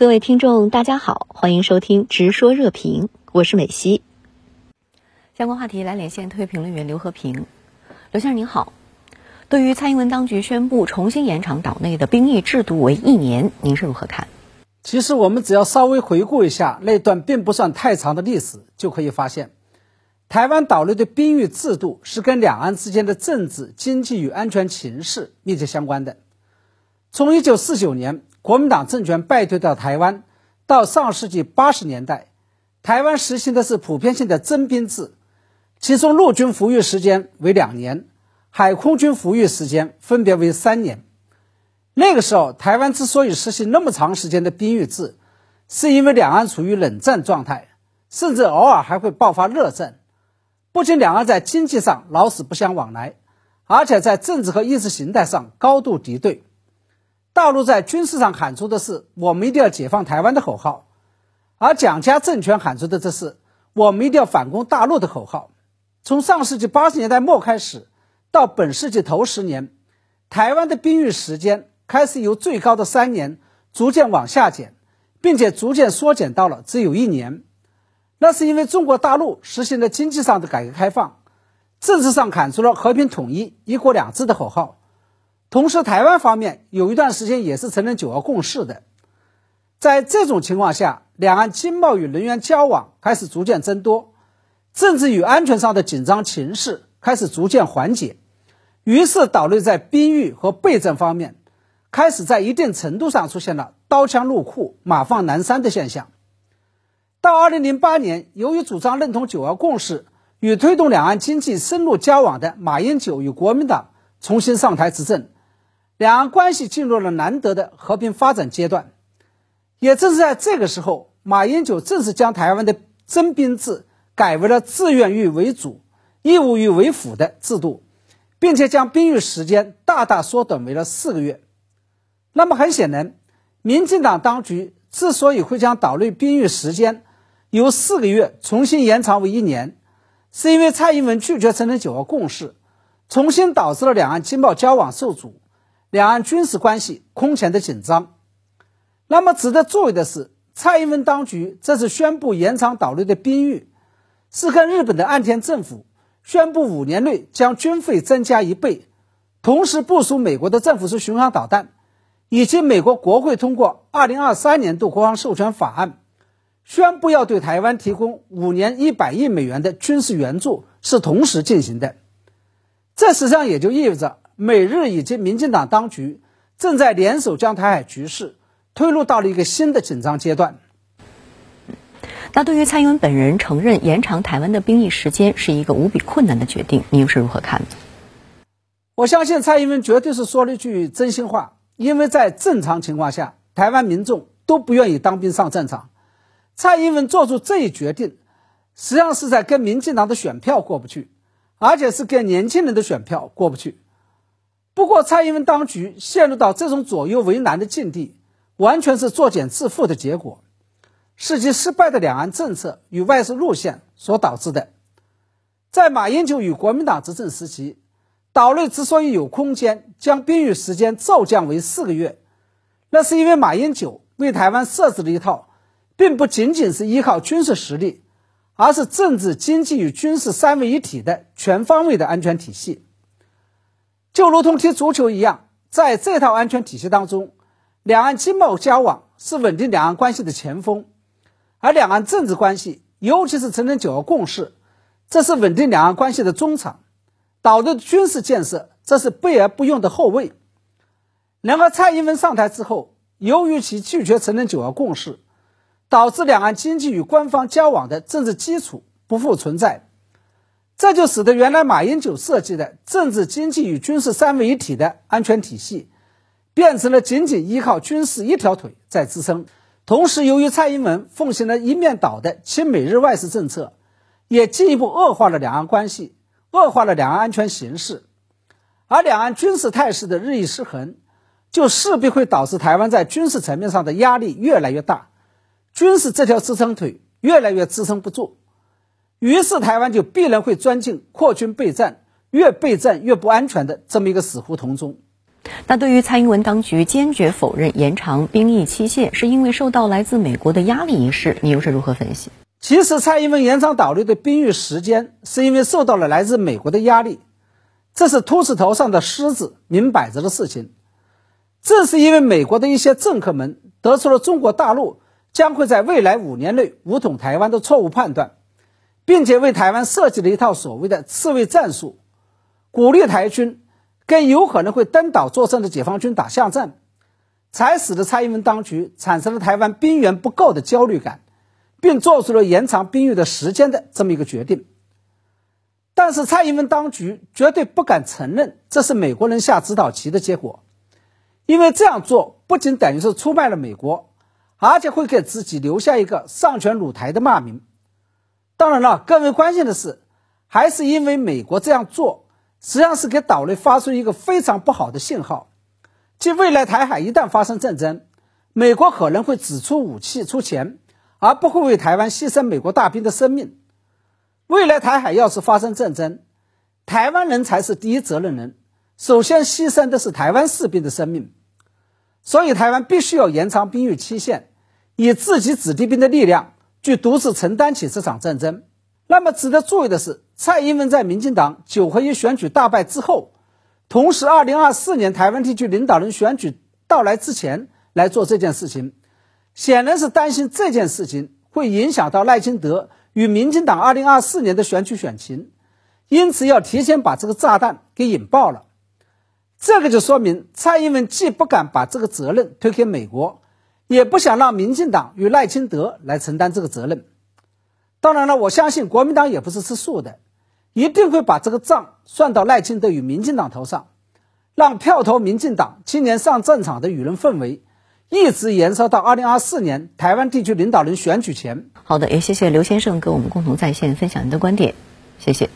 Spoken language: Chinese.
各位听众，大家好，欢迎收听《直说热评》，我是美西。相关话题来连线特约评论员刘和平。刘先生您好，对于蔡英文当局宣布重新延长岛内的兵役制度为一年，您是如何看？其实我们只要稍微回顾一下那段并不算太长的历史，就可以发现，台湾岛内的兵役制度是跟两岸之间的政治、经济与安全情势密切相关的。从一九四九年。国民党政权败退到台湾，到上世纪八十年代，台湾实行的是普遍性的征兵制，其中陆军服役时间为两年，海空军服役时间分别为三年。那个时候，台湾之所以实行那么长时间的兵役制，是因为两岸处于冷战状态，甚至偶尔还会爆发热战。不仅两岸在经济上老死不相往来，而且在政治和意识形态上高度敌对。大陆在军事上喊出的是“我们一定要解放台湾”的口号，而蒋家政权喊出的这是“我们一定要反攻大陆”的口号。从上世纪八十年代末开始，到本世纪头十年，台湾的兵役时间开始由最高的三年逐渐往下减，并且逐渐缩减到了只有一年。那是因为中国大陆实行了经济上的改革开放，政治上喊出了和平统一、一国两制的口号。同时，台湾方面有一段时间也是承认九二共识的。在这种情况下，两岸经贸与人员交往开始逐渐增多，政治与安全上的紧张情势开始逐渐缓解。于是，岛内在兵役和备战方面，开始在一定程度上出现了刀枪入库、马放南山的现象。到二零零八年，由于主张认同九二共识与推动两岸经济深入交往的马英九与国民党重新上台执政。两岸关系进入了难得的和平发展阶段，也正是在这个时候，马英九正式将台湾的征兵制改为了自愿役为主、义务役为辅的制度，并且将兵役时间大大缩短为了四个月。那么很显然，民进党当局之所以会将岛内兵役时间由四个月重新延长为一年，是因为蔡英文拒绝承认九二共识，重新导致了两岸经贸交往受阻。两岸军事关系空前的紧张。那么，值得注意的是，蔡英文当局这次宣布延长岛内的兵役，是跟日本的岸田政府宣布五年内将军费增加一倍，同时部署美国的政府式巡航导弹，以及美国国会通过二零二三年度国防授权法案，宣布要对台湾提供五年一百亿美元的军事援助，是同时进行的。这实际上也就意味着。美日以及民进党当局正在联手将台海局势推入到了一个新的紧张阶段。那对于蔡英文本人承认延长台湾的兵役时间是一个无比困难的决定，你又是如何看的？我相信蔡英文绝对是说了一句真心话，因为在正常情况下，台湾民众都不愿意当兵上战场。蔡英文做出这一决定，实际上是在跟民进党的选票过不去，而且是跟年轻人的选票过不去。不过，蔡英文当局陷入到这种左右为难的境地，完全是作茧自缚的结果，是其失败的两岸政策与外事路线所导致的。在马英九与国民党执政时期，岛内之所以有空间将兵役时间骤降为四个月，那是因为马英九为台湾设置了一套，并不仅仅是依靠军事实力，而是政治、经济与军事三位一体的全方位的安全体系。就如同踢足球一样，在这套安全体系当中，两岸经贸交往是稳定两岸关系的前锋，而两岸政治关系，尤其是承认九二共识，这是稳定两岸关系的中场。岛内军事建设，这是备而不用的后卫。然而，蔡英文上台之后，由于其拒绝承认九二共识，导致两岸经济与官方交往的政治基础不复存在。这就使得原来马英九设计的政治、经济与军事三位一体的安全体系，变成了仅仅依靠军事一条腿在支撑。同时，由于蔡英文奉行了一面倒的亲美日外事政策，也进一步恶化了两岸关系，恶化了两岸安全形势。而两岸军事态势的日益失衡，就势必会导致台湾在军事层面上的压力越来越大，军事这条支撑腿越来越支撑不住。于是，台湾就必然会钻进扩军备战、越备战越不安全的这么一个死胡同中。那对于蔡英文当局坚决否认延长兵役期限是因为受到来自美国的压力一事，你又是如何分析？其实，蔡英文延长岛内的兵役时间，是因为受到了来自美国的压力，这是秃子头上的虱子，明摆着的事情。正是因为美国的一些政客们得出了中国大陆将会在未来五年内武统台湾的错误判断，并且为台湾设计了一套所谓的刺猬战术，鼓励台军跟有可能会登岛作战的解放军打巷战，才使得蔡英文当局产生了台湾兵源不够的焦虑感。并做出了延长兵役的时间的这么一个决定，但是蔡英文当局绝对不敢承认这是美国人下指导棋的结果，因为这样做不仅等于是出卖了美国，而且会给自己留下一个上权辱台的骂名。当然了，更为关键的是，还是因为美国这样做实际上是给岛内发出一个非常不好的信号，即未来台海一旦发生战争，美国可能会只出武器出钱。而不会为台湾牺牲美国大兵的生命。未来台海要是发生战争，台湾人才是第一责任人，首先牺牲的是台湾士兵的生命。所以，台湾必须要延长兵役期限，以自己子弟兵的力量去独自承担起这场战争。那么，值得注意的是，蔡英文在民进党九合一选举大败之后，同时二零二四年台湾地区领导人选举到来之前来做这件事情。显然是担心这件事情会影响到赖清德与民进党二零二四年的选举选情，因此要提前把这个炸弹给引爆了。这个就说明蔡英文既不敢把这个责任推给美国，也不想让民进党与赖清德来承担这个责任。当然了，我相信国民党也不是吃素的，一定会把这个账算到赖清德与民进党头上，让票投民进党今年上战场的舆论氛围。一直延烧到二零二四年台湾地区领导人选举前。好的，也谢谢刘先生跟我们共同在线分享您的观点，谢谢。